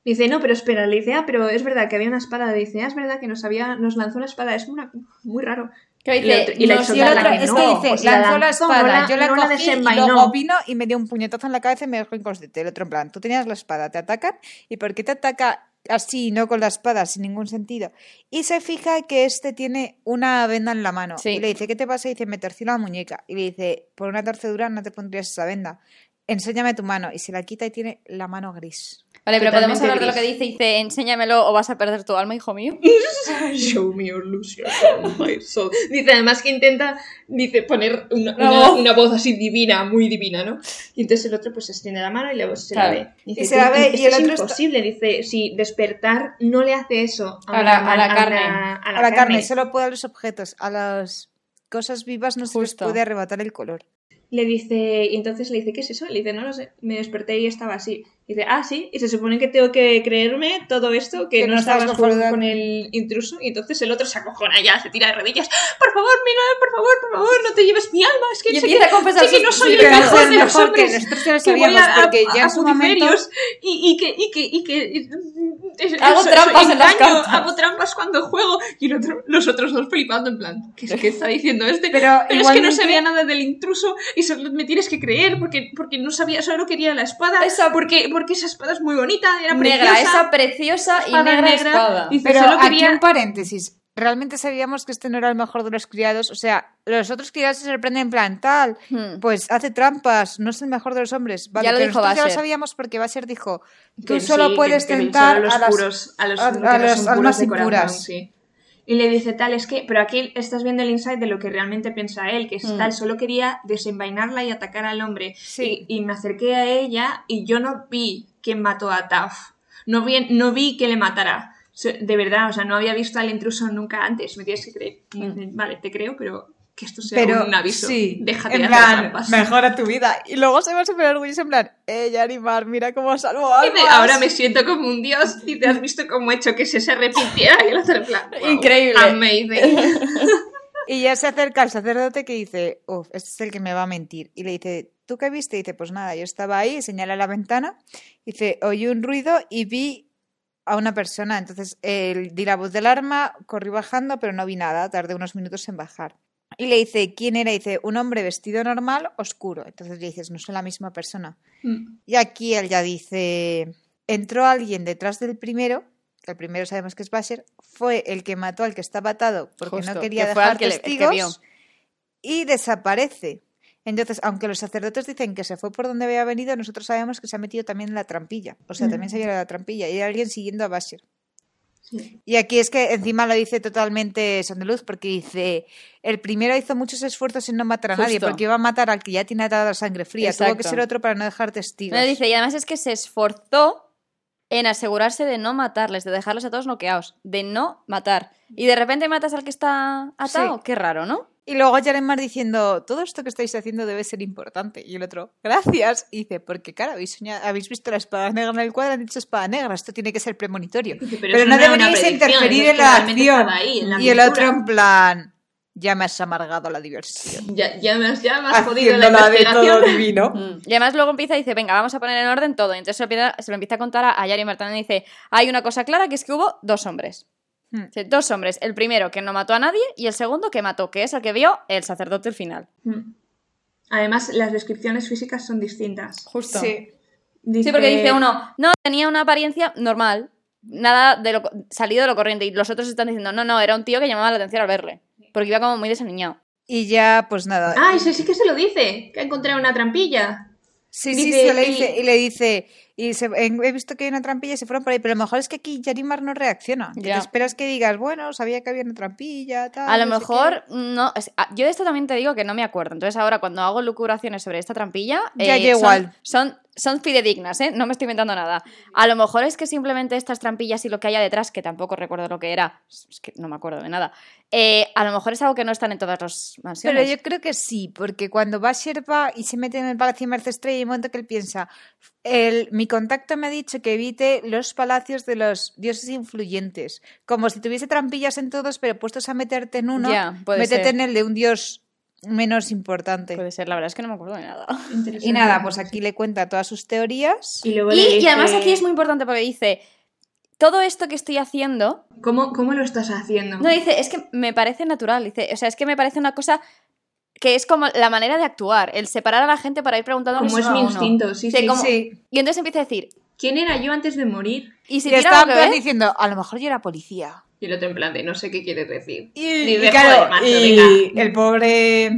Dice, no, pero espera, le dice, ah, pero es verdad que había una espada. Le dice, ah, es verdad que nos, había, nos lanzó una espada, es una, muy raro. Que Y dice, otro- y la no, la es no, que dice, lanzó la espada, no la- yo la cogí y luego vino y me dio un puñetazo en la cabeza y me dejó inconsciente. El otro en plan, tú tenías la espada, te atacan y ¿por qué te ataca así, no con la espada, sin ningún sentido? Y se fija que este tiene una venda en la mano. Sí. Y le dice, ¿qué te pasa? Y dice, me torcí la muñeca. Y le dice, por una torcedura no te pondrías esa venda. Enséñame tu mano. Y se la quita y tiene la mano gris. Vale, pero podemos hablar de lo que dice. Dice, enséñamelo o vas a perder tu alma, hijo mío. Show me your lose your soul, my soul. Dice además que intenta dice, poner una, Una una- voz. una voz así divina, muy divina, ¿no? Y entonces el otro pues se extiende la mano y luego se Claro. la ve. Dice, Y se la "Tú- ve y el es otro está- imposible. Dice, si despertar no le hace eso A la- a carne. a A la carne solo puede a los objetos. A las cosas vivas no se les puede arrebatar el color. Le dice, y entonces le dice, ¿qué es eso? Le dice, no lo sé, me desperté y estaba así. Dice, ah, sí, y se supone que tengo que creerme todo esto, que, Que no, no estabas con, con el intruso, y entonces el otro se acojona ya, se tira de rodillas, por favor, mira, por favor, por favor, no te lleves mi alma, es que, Y empieza que, a confesar que no soy el mejor de los mejor que hombres, nosotros lo que a, porque a- ya a en su momento... pudicerios y, y que, y que, y que, y- Hago trampas en las cartas. hago trampas cuando juego, y el otro, los otros dos flipando en plan, ¿qué, es que está diciendo este? Pero Pero es que no sabía nada del intruso y solo me tienes que creer porque, porque no sabía, solo quería la espada. Esa- Porque, porque esa espada es muy bonita, era Negra, preciosa. esa preciosa y negra, negra. espada. Dice, Pero solo aquí quería- un paréntesis. Realmente sabíamos que este no era el mejor de los criados. O sea, los otros criados se sorprenden en plan tal. Hmm. Pues hace trampas, no es el mejor de los hombres. Vale, Ya lo pero dijo ya lo sabíamos porque Basher dijo: Tú Que solo sí, puedes que- que tentar solo los a a los, a- a los corazón, impuras. sí. Y le dice tal, es que, pero aquí estás viendo el insight de lo que realmente piensa él, que es Mm. tal, solo quería desenvainarla y atacar al hombre. Sí. Y, y me acerqué a ella y yo no vi quién mató a Taf. No vi, no vi que le matara. De verdad, o sea, no había visto al intruso nunca antes. Me tienes que creer. Dice, Vale, te creo, pero que esto sea Pero un aviso. sí, Déjate en hacer plan, trampas. mejora tu vida. Y luego se va súper orgulloso en plan, eh, Yarimar, mira cómo salvo almas. ahora me siento como un dios y te has visto cómo he hecho que se se arrepintiera y el otro en plan, "Wow, Increíble". Amazing. Y ya se acerca al sacerdote que dice, uff, este es el que me va a mentir. Y le dice, ¿tú qué viste? Y dice, pues nada, yo estaba ahí, señala la ventana. Dice, oí un ruido y vi a una persona. Entonces él di la voz del arma, corrí bajando, pero no vi nada. Tardé unos minutos en bajar. Y le dice, ¿quién era? Y dice, un hombre vestido normal, oscuro. Entonces le dices, no son la misma persona. Y aquí él ya dice, entró alguien detrás del primero, que el primero sabemos que es Basher, fue el que mató al que estaba atado porque Justo, no quería que dejar que testigos vio. y desaparece. Entonces, aunque los sacerdotes dicen que se fue por donde había venido, nosotros sabemos que se ha metido también en la trampilla. O sea, también se ha ido a la trampilla y hay alguien siguiendo a Basher. Sí. Y aquí es que encima lo dice totalmente Sondeluz, porque dice, el primero hizo muchos esfuerzos en no matar a nadie, porque iba a matar al que ya tiene atada la sangre fría. Tuvo que Exacto. ser otro para no dejar testigos. No, dice, y además es que se esforzó en asegurarse de no matarles, de dejarlos a todos noqueados, de no matar. Y de repente matas al que está atado, Sí. qué raro, ¿no? Y luego Yaremar diciendo, todo esto que estáis haciendo debe ser importante. Y el otro, gracias. Y dice, porque claro, habéis, soñado- habéis visto la espada negra en el cuadro, han dicho espada negra, esto tiene que ser premonitorio. Pero, no deberíais interferir en la acción. estaba ahí, en la y el otro en plan, ya me has amargado la diversión. Ya, ya me has, ya me has jodido la de todo divino. Mm. Y además luego empieza y dice, venga, vamos a poner en orden todo. Y entonces se lo empieza, se lo empieza a contar a, a Yari Martán y dice, hay una cosa clara que es que hubo dos hombres. Hmm. Dos hombres. El primero que no mató a nadie y el segundo que mató, que es el que vio el sacerdote al final. Mm. Además, las descripciones físicas son distintas. Justo. Sí. Sí, porque dice uno, no, tenía una apariencia normal, nada de lo, salido de lo corriente. Y los otros están diciendo, no, no, era un tío que llamaba la atención al verle. Porque iba como muy desaniñado. Y ya, pues nada. Ah, ese sí que se lo dice, que ha encontrado una trampilla. Sí, sí, Dice, se le y- dice, y le dice, y se- en- he visto que hay una trampilla y se fueron por ahí, pero lo mejor es que aquí Yarimar no reacciona. Ya. Te esperas que digas, bueno, sabía que había una trampilla, tal. A lo no mejor, no. es- ah, yo de esto también te digo que no me acuerdo. Entonces, ahora cuando hago lucubraciones sobre esta trampilla. Ya, eh, ya son- igual. Son, son fidedignas, ¿eh? No me estoy inventando nada. A lo mejor es que simplemente estas trampillas y lo que haya detrás, que tampoco recuerdo lo que era, es que no me acuerdo de nada. eh, a lo mejor es algo que no están en todas las Pero mansiones. yo creo que sí, porque cuando va Sherpa y se mete en el palacio de Mercestrella, hay un momento que él piensa, el, mi contacto me ha dicho que evite los palacios de los dioses influyentes, como si tuviese trampillas en todos, pero puestos a meterte en uno, puede métete ser. en el de un dios menos importante. Puede ser, la verdad es que no me acuerdo de nada. Y nada, pues aquí le cuenta todas sus teorías. Y, luego Y, le y además aquí es muy importante porque dice, todo esto que estoy haciendo, ¿Cómo, ¿Cómo lo estás haciendo? no dice, es que me parece natural, dice, o sea, es que me parece una cosa que es como la manera de actuar, el separar a la gente para ir preguntando Como es mi instinto, sí, sí. como- Sí. Y entonces empieza a decir, ¿Quién era yo antes de morir? ¿y si Y estaba ver? diciendo, a lo mejor yo era policía. Y el otro en plan de, no sé qué quieres decir. Y, y claro, "Joder, macho, y venga". el pobre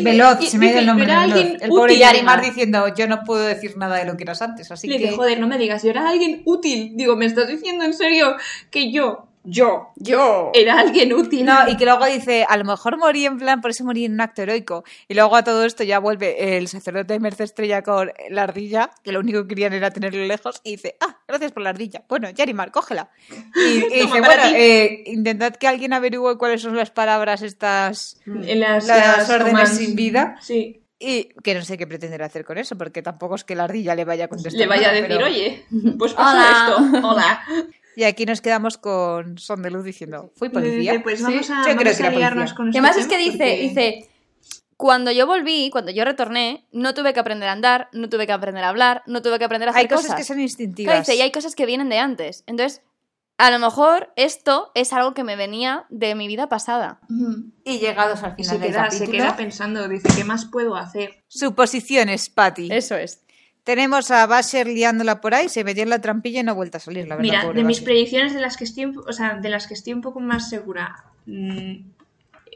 Veloz, y- se me ha ido el nombre. de alguien El pobre útil, Yarimar además. diciendo, yo no puedo decir nada de lo que eras antes, así Le que... dije, joder, no me digas, yo era alguien útil. Digo, ¿me estás diciendo en serio que yo, yo, Yo. era alguien útil? No, y que luego dice, a lo mejor morí en plan, por eso morí en un acto heroico. Y luego a todo esto ya vuelve el sacerdote de Merce Estrella con la ardilla, que lo único que querían era tenerlo lejos, y dice, ah, gracias por la ardilla. Bueno, Yarimar, cógela. Y, y dice, bueno, ti". eh, intentad que alguien averigüe cuáles son las palabras estas En las, Las las órdenes sin vida. Sí. y que no sé qué pretender hacer con eso, porque tampoco es que la ardilla le vaya a contestar. Le vaya a decir, pero- oye, pues pasó Hola. esto. Hola. Y aquí nos quedamos con Son de Luz diciendo, ¿fui policía? Pues Sí, vamos a, yo creo vamos que a liarnos policía. con este además es que dice, porque- dice, cuando yo volví, cuando yo retorné, no tuve que aprender a andar, no tuve que aprender a hablar, no tuve que aprender a hacer Hay cosas, cosas. que son Claro, instintivas. dice, y hay cosas que vienen de antes. Entonces, a lo mejor esto es algo que me venía de mi vida pasada. Y llegados al final se del queda, se capítulo, queda pensando, dice, ¿qué más puedo hacer? suposiciones, Patty. Eso es. Tenemos a Basher liándola por ahí, se metió en la trampilla y no ha vuelto a salir, la verdad. Mira, pobre de mis Basher. predicciones de las que estoy, o sea, de las que estoy un poco más segura, mm,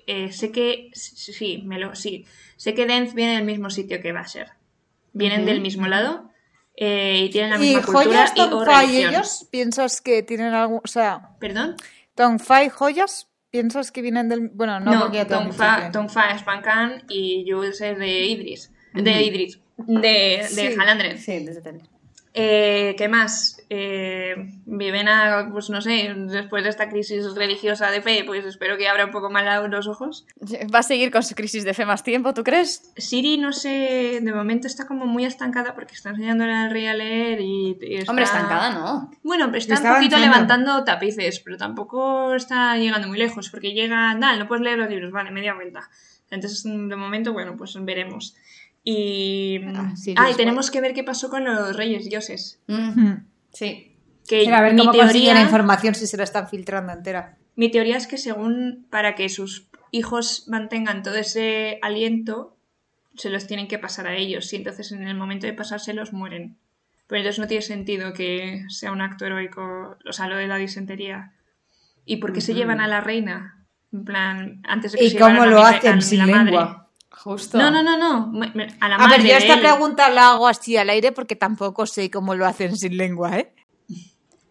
eh, sé que sí, me lo, sí, sé que Denz viene del mismo sitio que Basher, vienen del mismo lado eh, y tienen la ¿Y misma cultura joyas y o y ellos? ¿Piensas que tienen algún... O sea, ¿Perdón? Tonfa y joyas, ¿piensas que vienen del... Bueno, no, No, porque que- Tonfa es Bankan y Jules es de Idris, de Idris, de, de Sí. Halandren. Sí, desde tele. Eh, ¿Qué más? Eh, Vivena, pues no sé, después de esta crisis religiosa de fe, pues espero que abra un poco más los ojos. ¿Va a seguir con su crisis de fe más tiempo, tú crees? Siri, no sé, de momento está como muy estancada porque está enseñándole al rey a leer y, y está... Hombre, estancada, ¿no? Bueno, pero está, Está un poquito avanzando. levantando tapices, pero tampoco está llegando muy lejos porque llega, dale, no puedes leer los libros, vale, media vuelta. Entonces, de momento, bueno, pues veremos. Y... Ah, sí, ah, y tenemos que ver qué pasó con los reyes dioses. Mm, Hmm. Sí. Que Mira, a ver mi cómo consiguen la teoría- información si se la están filtrando entera. Mi teoría es que según para que sus hijos mantengan todo ese aliento, se los tienen que pasar a ellos. Y entonces en el momento de pasárselos mueren. Pero entonces no tiene sentido que sea un acto heroico, o sea, lo de la disentería. ¿Y por qué se llevan a la reina? En plan, antes de que ¿Y se cómo lo hacen a sin la madre. Justo. No, no, no, no. A la A madre ver, yo esta él. pregunta la hago así al aire porque tampoco sé cómo lo hacen sin lengua, ¿eh?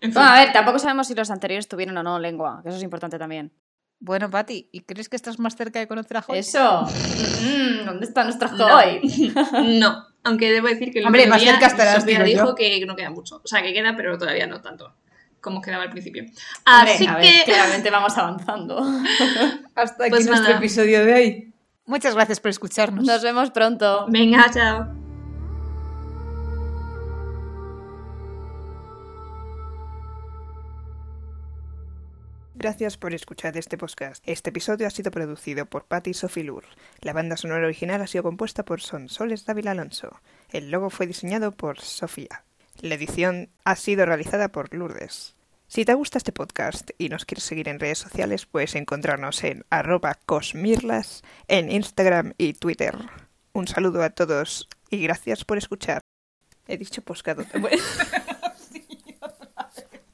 En fin. Bueno, a ver, tampoco sabemos si los anteriores tuvieron o no lengua, que eso es importante también. Bueno, Pati, ¿y crees que estás más cerca de conocer a Hoy? Eso. Mm, ¿Dónde está nuestra No. Joy? No, aunque debo decir que el Hombre, más día cerca estarás, Sofía digo yo. dijo que no queda mucho. O sea, que queda, pero todavía no tanto. como quedaba al principio. Hombre, Así a ver, que... claramente vamos avanzando. Hasta aquí Pues nuestro nada. episodio de hoy. Muchas gracias por escucharnos. Nos vemos pronto. Venga, chao. Gracias por escuchar este podcast. Este episodio ha sido producido por Patty Sofilur. La banda sonora original ha sido compuesta por Sonsoles Dávila Alonso. El logo fue diseñado por Sofía. La edición ha sido realizada por Lourdes. Si te gusta este podcast y nos quieres seguir en redes sociales, puedes encontrarnos en arroba cosmirlas en Instagram y Twitter. Un saludo a todos y gracias por escuchar. He dicho poscado.